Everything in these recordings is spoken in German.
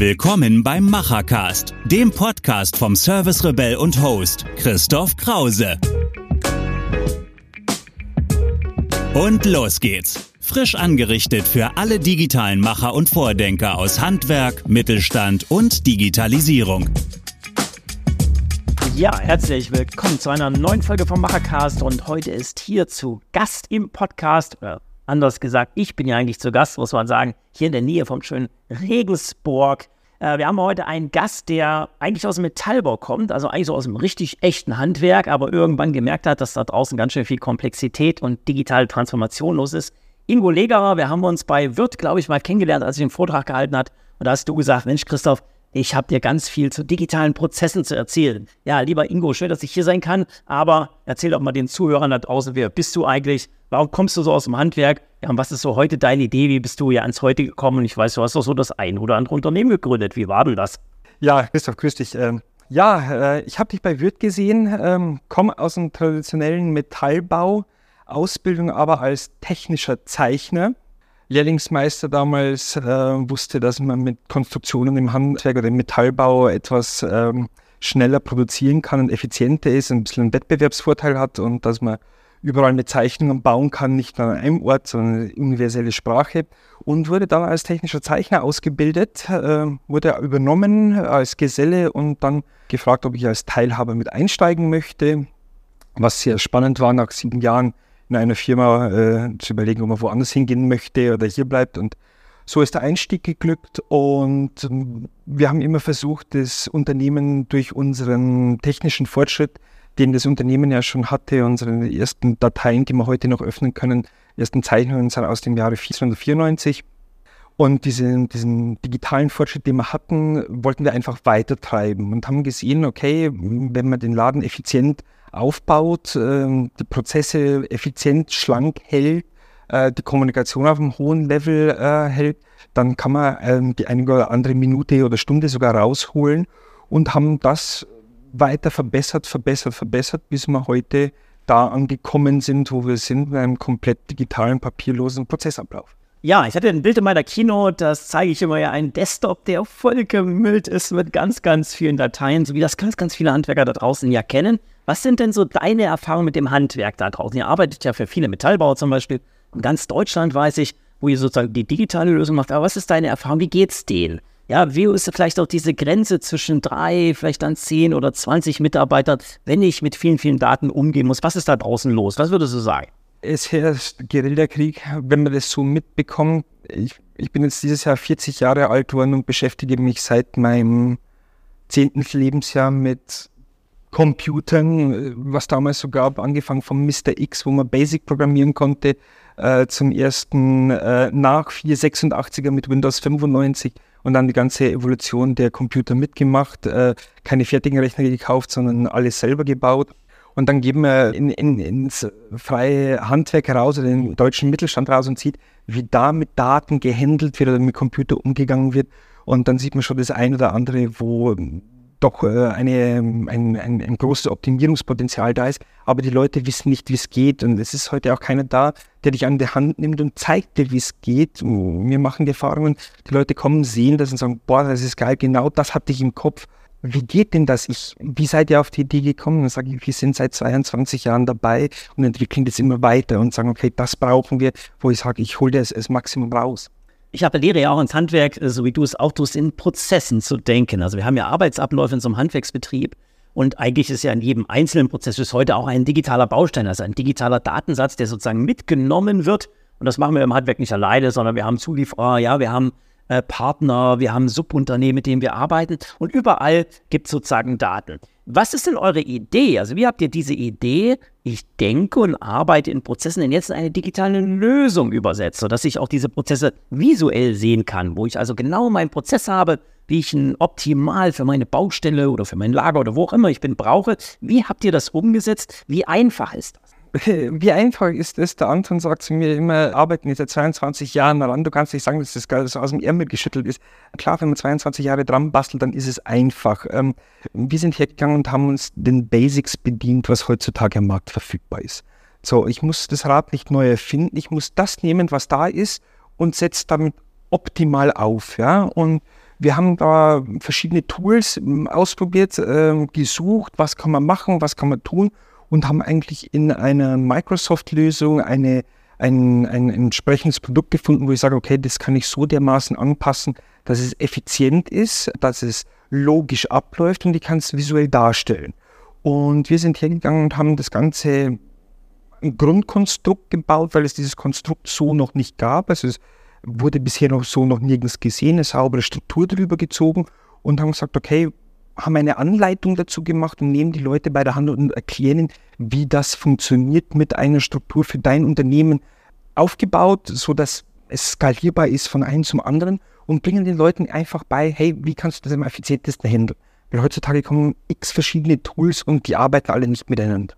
Willkommen beim Machercast, dem Podcast vom Service Rebell und Host Christoph Krause. Und los geht's. Frisch angerichtet für alle digitalen Macher und Vordenker aus Handwerk, Mittelstand und Digitalisierung. Ja, herzlich willkommen zu einer neuen Folge vom Machercast und heute ist hier zu Gast im Podcast, oder anders gesagt, ich bin ja eigentlich zu Gast, muss man sagen, hier in der Nähe vom schönen Regensburg. Äh, wir haben heute einen Gast, der eigentlich aus dem Metallbau kommt, also eigentlich so aus dem richtig echten Handwerk, aber irgendwann gemerkt hat, dass da draußen ganz schön viel Komplexität und digitale Transformation los ist Ingo Legerer. Wir haben uns bei Wirt, glaube ich, mal kennengelernt, als ich den Vortrag gehalten hat. Und da hast du gesagt, Mensch, Christoph, ich habe dir ganz viel zu digitalen Prozessen zu erzählen. Ja, lieber Ingo, schön, dass ich hier sein kann, aber erzähl doch mal den Zuhörern da draußen, wer bist du eigentlich? Warum kommst du so aus dem Handwerk? Ja, und was ist so heute deine Idee? Wie bist du ja ans Heute gekommen? Ich weiß, du hast doch so das ein oder andere Unternehmen gegründet. Wie war denn das? Ja, Christoph, grüß dich. Ähm, ja, äh, ich habe dich bei Wirt gesehen, ähm, komme aus dem traditionellen Metallbau, Ausbildung aber als technischer Zeichner. Lehrlingsmeister damals äh, wusste, dass man mit Konstruktionen im Handwerk oder im Metallbau etwas ähm, schneller produzieren kann und effizienter ist, ein bisschen einen Wettbewerbsvorteil hat und dass man überall mit Zeichnungen bauen kann, nicht nur an einem Ort, sondern eine universelle Sprache. Und wurde dann als technischer Zeichner ausgebildet, äh, wurde übernommen als Geselle und dann gefragt, ob ich als Teilhaber mit einsteigen möchte, was sehr spannend war nach sieben Jahren in einer Firma äh, zu überlegen, ob man woanders hingehen möchte oder hier bleibt. Und so ist der Einstieg geglückt und ähm, wir haben immer versucht, das Unternehmen durch unseren technischen Fortschritt, den das Unternehmen ja schon hatte, unsere ersten Dateien, die wir heute noch öffnen können, ersten Zeichnungen sind aus dem Jahre 1994. Und diesen, diesen digitalen Fortschritt, den wir hatten, wollten wir einfach weitertreiben und haben gesehen, okay, wenn man den Laden effizient aufbaut, äh, die Prozesse effizient, schlank hält, äh, die Kommunikation auf einem hohen Level äh, hält, dann kann man ähm, die eine oder andere Minute oder Stunde sogar rausholen und haben das weiter verbessert, verbessert, verbessert, bis wir heute da angekommen sind, wo wir sind, mit einem komplett digitalen, papierlosen Prozessablauf. Ja, ich hatte ein Bild in meiner Kino, das zeige ich immer ja einen Desktop, der voll gemüllt ist mit ganz, ganz vielen Dateien, so wie das ganz, ganz viele Handwerker da draußen ja kennen. Was sind denn so deine Erfahrungen mit dem Handwerk da draußen? Ihr arbeitet ja für viele Metallbauer zum Beispiel. In ganz Deutschland weiß ich, wo ihr sozusagen die digitale Lösung macht. Aber was ist deine Erfahrung? Wie geht's denen? Ja, wie ist vielleicht auch diese Grenze zwischen drei, vielleicht dann zehn oder zwanzig Mitarbeitern, wenn ich mit vielen, vielen Daten umgehen muss? Was ist da draußen los? Was würdest du sagen? Es herrscht Guerillakrieg, wenn man das so mitbekommt. Ich, ich bin jetzt dieses Jahr 40 Jahre alt worden und beschäftige mich seit meinem zehnten Lebensjahr mit Computern, was damals so gab, angefangen vom Mr. X, wo man Basic programmieren konnte, äh, zum ersten äh, nach 486er mit Windows 95 und dann die ganze Evolution der Computer mitgemacht, äh, keine fertigen Rechner gekauft, sondern alles selber gebaut. Und dann geben wir in, in, ins freie Handwerk heraus oder den deutschen Mittelstand raus und sieht, wie da mit Daten gehandelt wird oder mit Computer umgegangen wird. Und dann sieht man schon das eine oder andere, wo doch äh, eine, ein, ein, ein, großes Optimierungspotenzial da ist, aber die Leute wissen nicht, wie es geht und es ist heute auch keiner da, der dich an die Hand nimmt und zeigt dir, wie es geht. Wir machen die Erfahrungen, die Leute kommen, sehen das und sagen, boah, das ist geil, genau das hatte ich im Kopf. Wie geht denn das? Ich, wie seid ihr auf die Idee gekommen? Dann sage ich, wir sind seit 22 Jahren dabei und entwickeln das immer weiter und sagen, okay, das brauchen wir, wo ich sage, ich hole das, das Maximum raus ich appelliere ja auch ins Handwerk, äh, so wie du es auch tust, in Prozessen zu denken. Also wir haben ja Arbeitsabläufe in so einem Handwerksbetrieb und eigentlich ist ja in jedem einzelnen Prozess bis heute auch ein digitaler Baustein, also ein digitaler Datensatz, der sozusagen mitgenommen wird. Und das machen wir im Handwerk nicht alleine, sondern wir haben Zulieferer, ja, wir haben äh, Partner, wir haben Subunternehmen, mit denen wir arbeiten und überall gibt es sozusagen Daten. Was ist denn eure Idee? Also wie habt ihr diese Idee, ich denke und arbeite in Prozessen, denn jetzt in eine digitale Lösung übersetzt, sodass ich auch diese Prozesse visuell sehen kann, wo ich also genau meinen Prozess habe, wie ich ihn optimal für meine Baustelle oder für mein Lager oder wo auch immer ich bin brauche. Wie habt ihr das umgesetzt? Wie einfach ist das? Wie einfach ist es? Der Anton sagt zu mir immer, arbeiten jetzt seit 22 Jahren daran. Du kannst nicht sagen, dass das Geld so aus dem Ärmel geschüttelt ist. Klar, wenn man 22 Jahre dran bastelt, dann ist es einfach. Ähm, wir sind hergegangen und haben uns den Basics bedient, was heutzutage am Markt verfügbar ist. So, ich muss das Rad nicht neu erfinden. Ich muss das nehmen, was da ist und setze damit optimal auf. Ja? Und Wir haben da verschiedene Tools ähm, ausprobiert, äh, gesucht, was kann man machen, was kann man tun und haben eigentlich in einer Microsoft-Lösung eine, ein, ein entsprechendes Produkt gefunden, wo ich sage, okay, das kann ich so dermaßen anpassen, dass es effizient ist, dass es logisch abläuft und ich kann es visuell darstellen. Und wir sind hergegangen und haben das Ganze ein Grundkonstrukt gebaut, weil es dieses Konstrukt so noch nicht gab. Also es wurde bisher noch so noch nirgends gesehen, eine saubere Struktur drüber gezogen und haben gesagt, okay, haben eine Anleitung dazu gemacht und nehmen die Leute bei der Hand und erklären, wie das funktioniert mit einer Struktur für dein Unternehmen aufgebaut, sodass es skalierbar ist von einem zum anderen und bringen den Leuten einfach bei, hey, wie kannst du das am effizientesten handeln? Weil heutzutage kommen x verschiedene Tools und die arbeiten alle nicht miteinander.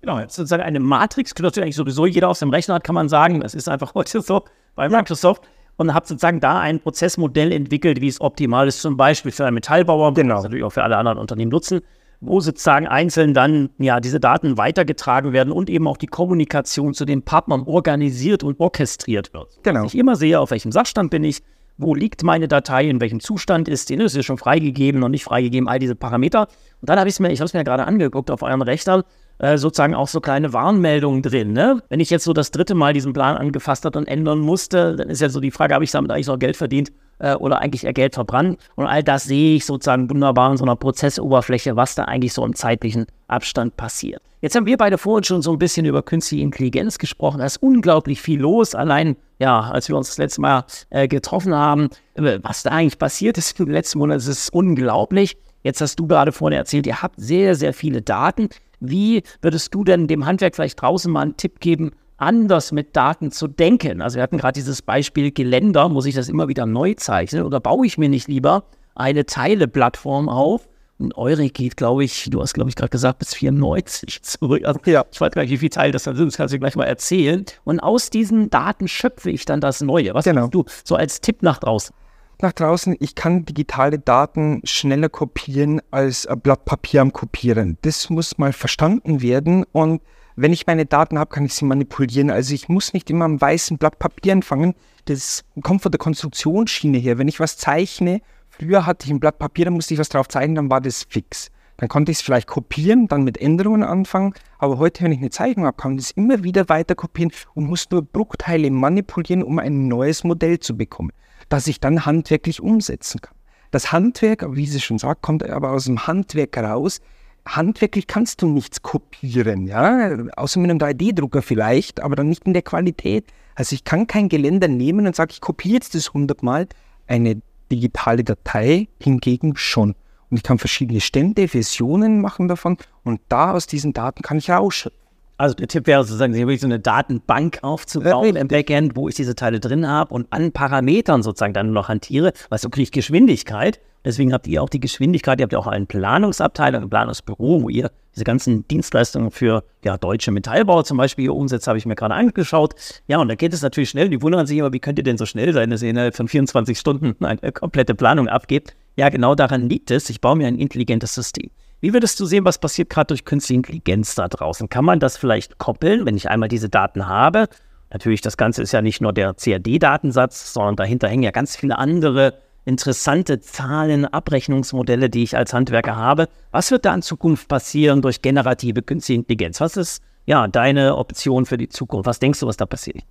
Genau, jetzt sozusagen eine Matrix, die eigentlich sowieso jeder auf dem Rechner hat, kann man sagen. Das ist einfach heute so bei Microsoft. Und habe sozusagen da ein Prozessmodell entwickelt, wie es optimal ist, zum Beispiel für einen Metallbauer, genau. das natürlich auch für alle anderen Unternehmen nutzen, wo sozusagen einzeln dann ja diese Daten weitergetragen werden und eben auch die Kommunikation zu den Partnern organisiert und orchestriert wird. Genau. Dass ich immer sehe, auf welchem Sachstand bin ich, wo liegt meine Datei, in welchem Zustand ist die, ist sie schon freigegeben, noch nicht freigegeben, all diese Parameter. Und dann habe ich es mir, ich habe es mir gerade angeguckt auf euren Rechnern, äh, sozusagen auch so kleine Warnmeldungen drin. Ne? Wenn ich jetzt so das dritte Mal diesen Plan angefasst habe und ändern musste, dann ist ja so die Frage, habe ich damit eigentlich noch Geld verdient äh, oder eigentlich eher Geld verbrannt? Und all das sehe ich sozusagen wunderbar in so einer Prozessoberfläche, was da eigentlich so im zeitlichen Abstand passiert. Jetzt haben wir beide vorhin schon so ein bisschen über künstliche Intelligenz gesprochen. Da ist unglaublich viel los. Allein, ja, als wir uns das letzte Mal äh, getroffen haben, äh, was da eigentlich passiert ist in den letzten Monaten, ist unglaublich. Jetzt hast du gerade vorhin erzählt, ihr habt sehr, sehr viele Daten. Wie würdest du denn dem Handwerk vielleicht draußen mal einen Tipp geben, anders mit Daten zu denken? Also wir hatten gerade dieses Beispiel Geländer, muss ich das immer wieder neu zeichnen oder baue ich mir nicht lieber eine Teileplattform auf? Und eure geht, glaube ich, du hast, glaube ich, gerade gesagt, bis 94 zurück. Also, ja. Ich weiß gar nicht, wie viel Teile das dann sind, das kannst du gleich mal erzählen. Und aus diesen Daten schöpfe ich dann das Neue. Was genau. hast du so als Tipp nach draußen? Nach draußen, ich kann digitale Daten schneller kopieren als ein Blatt Papier am Kopieren. Das muss mal verstanden werden und wenn ich meine Daten habe, kann ich sie manipulieren. Also ich muss nicht immer am weißen Blatt Papier anfangen. Das kommt von der Konstruktionsschiene her. Wenn ich was zeichne, früher hatte ich ein Blatt Papier, dann musste ich was drauf zeichnen, dann war das fix. Dann konnte ich es vielleicht kopieren, dann mit Änderungen anfangen. Aber heute, wenn ich eine Zeichnung habe, kann ich es immer wieder weiter kopieren und muss nur Bruchteile manipulieren, um ein neues Modell zu bekommen das ich dann handwerklich umsetzen kann. Das Handwerk, wie sie schon sagt, kommt aber aus dem Handwerk raus. Handwerklich kannst du nichts kopieren, ja, außer mit einem 3D-Drucker vielleicht, aber dann nicht in der Qualität. Also ich kann kein Geländer nehmen und sage, ich kopiere jetzt das 100 Mal. Eine digitale Datei hingegen schon. Und ich kann verschiedene Stände, Versionen machen davon und da aus diesen Daten kann ich rausschöpfen. Also der Tipp wäre sozusagen, sich wirklich so eine Datenbank aufzubauen im Backend, wo ich diese Teile drin habe und an Parametern sozusagen dann noch hantiere, weil so kriege ich Geschwindigkeit. Deswegen habt ihr auch die Geschwindigkeit, ihr habt ja auch einen Planungsabteilung, ein Planungsbüro, wo ihr diese ganzen Dienstleistungen für ja, deutsche Metallbau zum Beispiel hier umsetzt, habe ich mir gerade angeschaut. Ja, und da geht es natürlich schnell. Die wundern sich immer, wie könnt ihr denn so schnell sein, dass ihr innerhalb von 24 Stunden eine komplette Planung abgebt. Ja, genau daran liegt es. Ich baue mir ein intelligentes System. Wie würdest du sehen, was passiert gerade durch künstliche Intelligenz da draußen? Kann man das vielleicht koppeln, wenn ich einmal diese Daten habe? Natürlich, das Ganze ist ja nicht nur der CAD-Datensatz, sondern dahinter hängen ja ganz viele andere interessante Zahlen, Abrechnungsmodelle, die ich als Handwerker habe. Was wird da in Zukunft passieren durch generative künstliche Intelligenz? Was ist ja deine Option für die Zukunft? Was denkst du, was da passiert?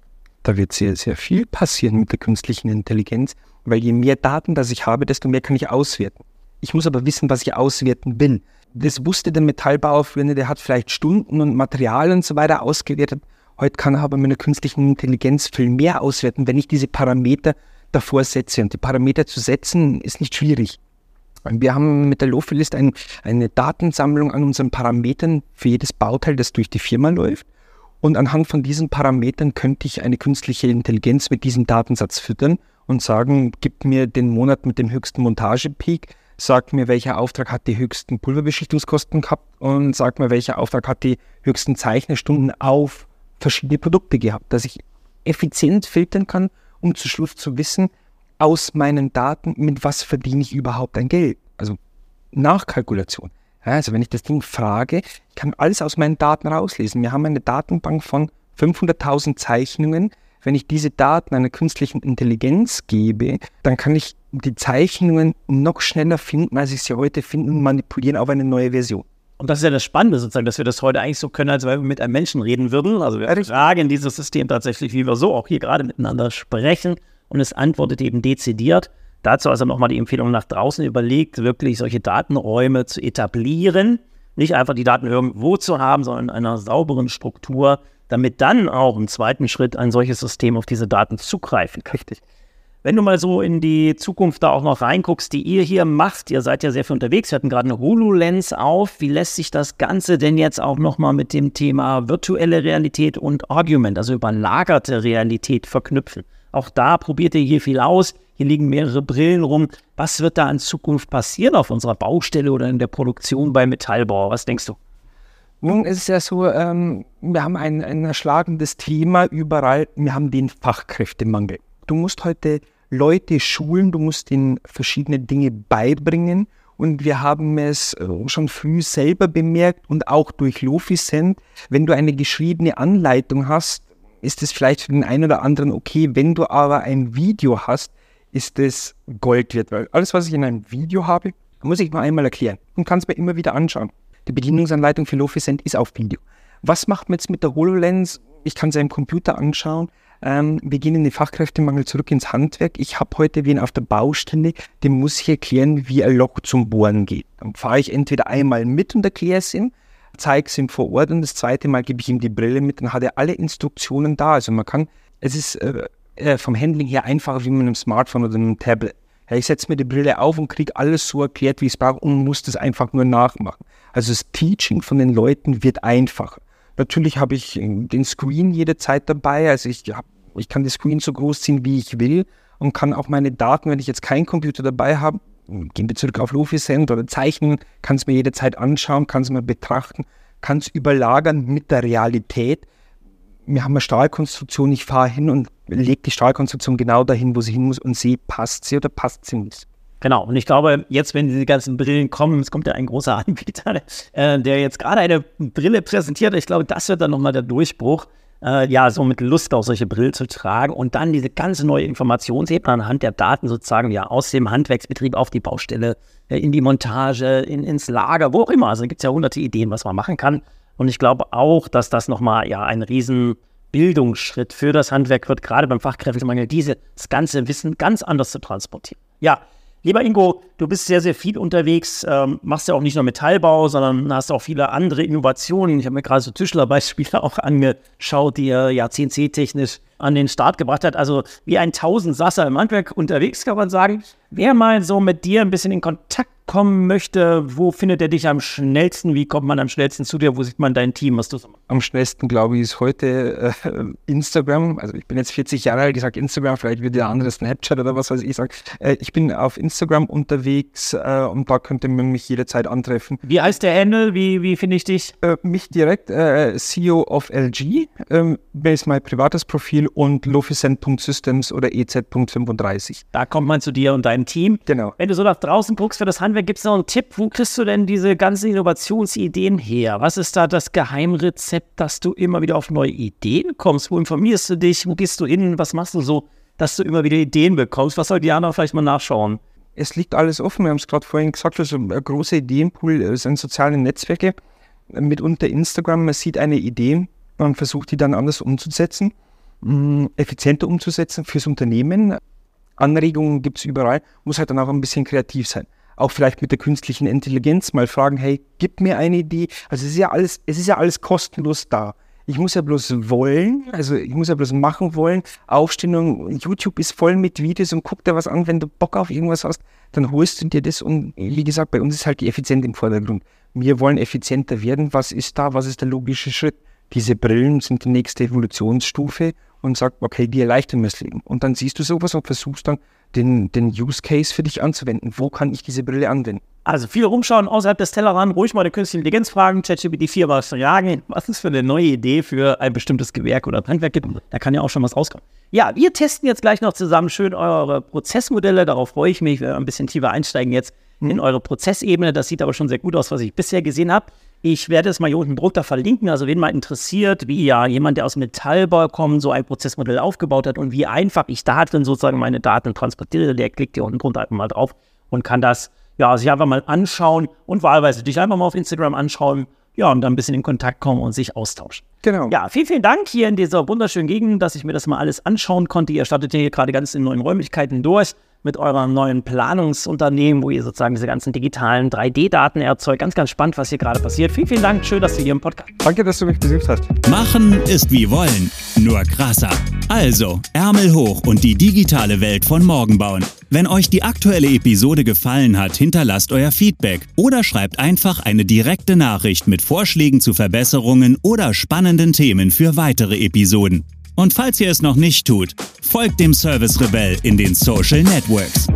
Da wird sehr, sehr viel passieren mit der künstlichen Intelligenz, weil je mehr Daten, das ich habe, desto mehr kann ich auswerten. Ich muss aber wissen, was ich auswerten will das wusste der Metallbauer früher. Der hat vielleicht Stunden und Material und so weiter ausgewertet. Heute kann er aber mit einer künstlichen Intelligenz viel mehr auswerten, wenn ich diese Parameter davor setze. Und die Parameter zu setzen ist nicht schwierig. Wir haben mit der Lofilist ein, eine Datensammlung an unseren Parametern für jedes Bauteil, das durch die Firma läuft. Und anhand von diesen Parametern könnte ich eine künstliche Intelligenz mit diesem Datensatz füttern und sagen, gib mir den Monat mit dem höchsten Montagepeak, sagt mir, welcher Auftrag hat die höchsten Pulverbeschichtungskosten gehabt und sagt mir, welcher Auftrag hat die höchsten Zeichnerstunden auf verschiedene Produkte gehabt, dass ich effizient filtern kann, um zu Schluss zu wissen, aus meinen Daten, mit was verdiene ich überhaupt ein Geld. Also Nachkalkulation. Also wenn ich das Ding frage, ich kann alles aus meinen Daten rauslesen. Wir haben eine Datenbank von 500.000 Zeichnungen, Wenn ich diese Daten einer künstlichen Intelligenz gebe, dann kann ich die Zeichnungen noch schneller finden, als ich sie heute finden und manipulieren auf eine neue Version. Und das ist ja das Spannende sozusagen, dass wir das heute eigentlich so können, als wenn wir mit einem Menschen reden würden. Also wir fragen dieses System tatsächlich, wie wir so auch hier gerade miteinander sprechen und es antwortet eben dezidiert. Dazu also nochmal die Empfehlung nach draußen überlegt, wirklich solche Datenräume zu etablieren. Nicht einfach die Daten irgendwo zu haben, sondern in einer sauberen Struktur, damit dann auch im zweiten Schritt ein solches System auf diese Daten zugreifen kann. Richtig. Wenn du mal so in die Zukunft da auch noch reinguckst, die ihr hier macht, ihr seid ja sehr viel unterwegs, wir hatten gerade eine HoloLens auf. Wie lässt sich das Ganze denn jetzt auch nochmal mit dem Thema virtuelle Realität und Argument, also überlagerte Realität verknüpfen? Auch da probiert ihr hier viel aus. Hier liegen mehrere Brillen rum. Was wird da in Zukunft passieren auf unserer Baustelle oder in der Produktion bei Metallbau? Was denkst du? Nun ist es ja so, ähm, wir haben ein, ein erschlagendes Thema überall. Wir haben den Fachkräftemangel. Du musst heute Leute schulen, du musst ihnen verschiedene Dinge beibringen. Und wir haben es äh, schon früh selber bemerkt und auch durch Lofisent, wenn du eine geschriebene Anleitung hast, ist es vielleicht für den einen oder anderen okay. Wenn du aber ein Video hast, ist es Gold wert. Weil alles, was ich in einem Video habe, muss ich nur einmal erklären und kann es mir immer wieder anschauen. Die Bedienungsanleitung für Lofisent ist auf Video. Was macht man jetzt mit der HoloLens? Ich kann sie am Computer anschauen. Ähm, wir gehen in den Fachkräftemangel zurück ins Handwerk. Ich habe heute wen auf der Baustelle, dem muss ich erklären, wie ein Loch zum Bohren geht. Dann fahre ich entweder einmal mit und erkläre es ihm, zeige es ihm vor Ort und das zweite Mal gebe ich ihm die Brille mit, dann hat er alle Instruktionen da. Also man kann, es ist äh, äh vom Handling her einfacher wie mit einem Smartphone oder einem Tablet. Ja, ich setze mir die Brille auf und kriege alles so erklärt, wie ich es brauche und muss das einfach nur nachmachen. Also das Teaching von den Leuten wird einfacher. Natürlich habe ich den Screen jederzeit dabei. Also ich, hab, ich kann die Screen so groß ziehen, wie ich will und kann auch meine Daten, wenn ich jetzt keinen Computer dabei habe, gehen wir zurück auf Lufisend oder zeichnen, kann es mir jederzeit anschauen, kann es mir betrachten, kann es überlagern mit der Realität. Wir haben eine Stahlkonstruktion, ich fahre hin und lege die Stahlkonstruktion genau dahin, wo sie hin muss und sehe, passt sie oder passt sie nicht. Genau, und ich glaube, jetzt, wenn diese ganzen Brillen kommen, es kommt ja ein großer Anbieter, äh, der jetzt gerade eine Brille präsentiert. Ich glaube, das wird dann nochmal der Durchbruch, äh, ja, so mit Lust auf solche Brillen zu tragen und dann diese ganze neue Informationsebene anhand der Daten sozusagen ja aus dem Handwerksbetrieb auf die Baustelle, äh, in die Montage, in, ins Lager, wo auch immer. Also gibt es ja hunderte Ideen, was man machen kann. Und ich glaube auch, dass das nochmal ja ein riesen Bildungsschritt für das Handwerk wird, gerade beim Fachkräftemangel, dieses ganze Wissen ganz anders zu transportieren. Ja, Lieber Ingo, du bist sehr, sehr viel unterwegs, ähm, machst ja auch nicht nur Metallbau, sondern hast auch viele andere Innovationen. Ich habe mir gerade so Tischlerbeispiele auch angeschaut, die er ja CNC-technisch an den Start gebracht hat. Also wie ein Tausendsasser im Handwerk unterwegs, kann man sagen. Wer mal so mit dir ein bisschen in Kontakt kommen möchte, wo findet er dich am schnellsten? Wie kommt man am schnellsten zu dir? Wo sieht man dein Team? Was du? Am schnellsten, glaube ich, ist heute äh, Instagram. Also ich bin jetzt 40 Jahre alt, ich sage Instagram, vielleicht wird der andere Snapchat oder was weiß ich sagen. Äh, ich bin auf Instagram unterwegs äh, und da könnte man mich jederzeit antreffen. Wie heißt der Handle? Wie, wie finde ich dich? Äh, mich direkt, äh, CEO of LG, ähm, ist mein privates Profil und lofisent.systems oder ez.35. Da kommt man zu dir und deinem Team. Genau. Wenn du so nach draußen guckst für das Handwerk, gibt es noch einen Tipp? Wo kriegst du denn diese ganzen Innovationsideen her? Was ist da das Geheimrezept, dass du immer wieder auf neue Ideen kommst? Wo informierst du dich? Wo gehst du hin? Was machst du so, dass du immer wieder Ideen bekommst? Was soll Diana vielleicht mal nachschauen? Es liegt alles offen. Wir haben es gerade vorhin gesagt, also ein großer Ideenpool äh, sind soziale Netzwerke, mitunter Instagram. Man sieht eine Idee, man versucht die dann anders umzusetzen, mm, effizienter umzusetzen fürs Unternehmen. Anregungen gibt es überall, muss halt dann auch ein bisschen kreativ sein. Auch vielleicht mit der künstlichen Intelligenz mal fragen, hey, gib mir eine Idee. Also es ist ja alles, es ist ja alles kostenlos da. Ich muss ja bloß wollen, also ich muss ja bloß machen wollen. Aufstehen YouTube ist voll mit Videos und guck dir was an, wenn du Bock auf irgendwas hast, dann holst du dir das und wie gesagt, bei uns ist halt die Effizienz im Vordergrund. Wir wollen effizienter werden. Was ist da? Was ist der logische Schritt? Diese Brillen sind die nächste Evolutionsstufe und sagt, okay, die erleichtern mir das Leben. Und dann siehst du sowas und versuchst dann den, den Use Case für dich anzuwenden. Wo kann ich diese Brille anwenden? Also viel rumschauen außerhalb des Tellerrand, ruhig mal die künstliche Intelligenz fragen, ChatGPT 4 mal fragen, was es für eine neue Idee für ein bestimmtes Gewerk oder Handwerk gibt. Da kann ja auch schon was rauskommen. Ja, wir testen jetzt gleich noch zusammen schön eure Prozessmodelle. Darauf freue ich mich. Wir werden ein bisschen tiefer einsteigen jetzt in mhm. eure Prozessebene. Das sieht aber schon sehr gut aus, was ich bisher gesehen habe. Ich werde es mal hier unten drunter verlinken. Also, wen mal interessiert, wie ja jemand, der aus Metallbau kommt, so ein Prozessmodell aufgebaut hat und wie einfach ich da drin sozusagen meine Daten transportiere, der klickt hier unten drunter einfach mal drauf und kann das ja sich einfach mal anschauen und wahlweise dich einfach mal auf Instagram anschauen. Ja, und dann ein bisschen in Kontakt kommen und sich austauschen. Genau. Ja, vielen, vielen Dank hier in dieser wunderschönen Gegend, dass ich mir das mal alles anschauen konnte. Ihr startet hier gerade ganz in neuen Räumlichkeiten durch mit eurem neuen Planungsunternehmen, wo ihr sozusagen diese ganzen digitalen 3D-Daten erzeugt. Ganz, ganz spannend, was hier gerade passiert. Vielen, vielen Dank. Schön, dass du hier im Podcast. Danke, dass du mich besucht hast. Machen ist wie wollen, nur krasser. Also, Ärmel hoch und die digitale Welt von morgen bauen. Wenn euch die aktuelle Episode gefallen hat, hinterlasst euer Feedback oder schreibt einfach eine direkte Nachricht mit Vorschlägen zu Verbesserungen oder spannenden Themen für weitere Episoden. Und falls ihr es noch nicht tut, folgt dem Service Rebell in den Social Networks.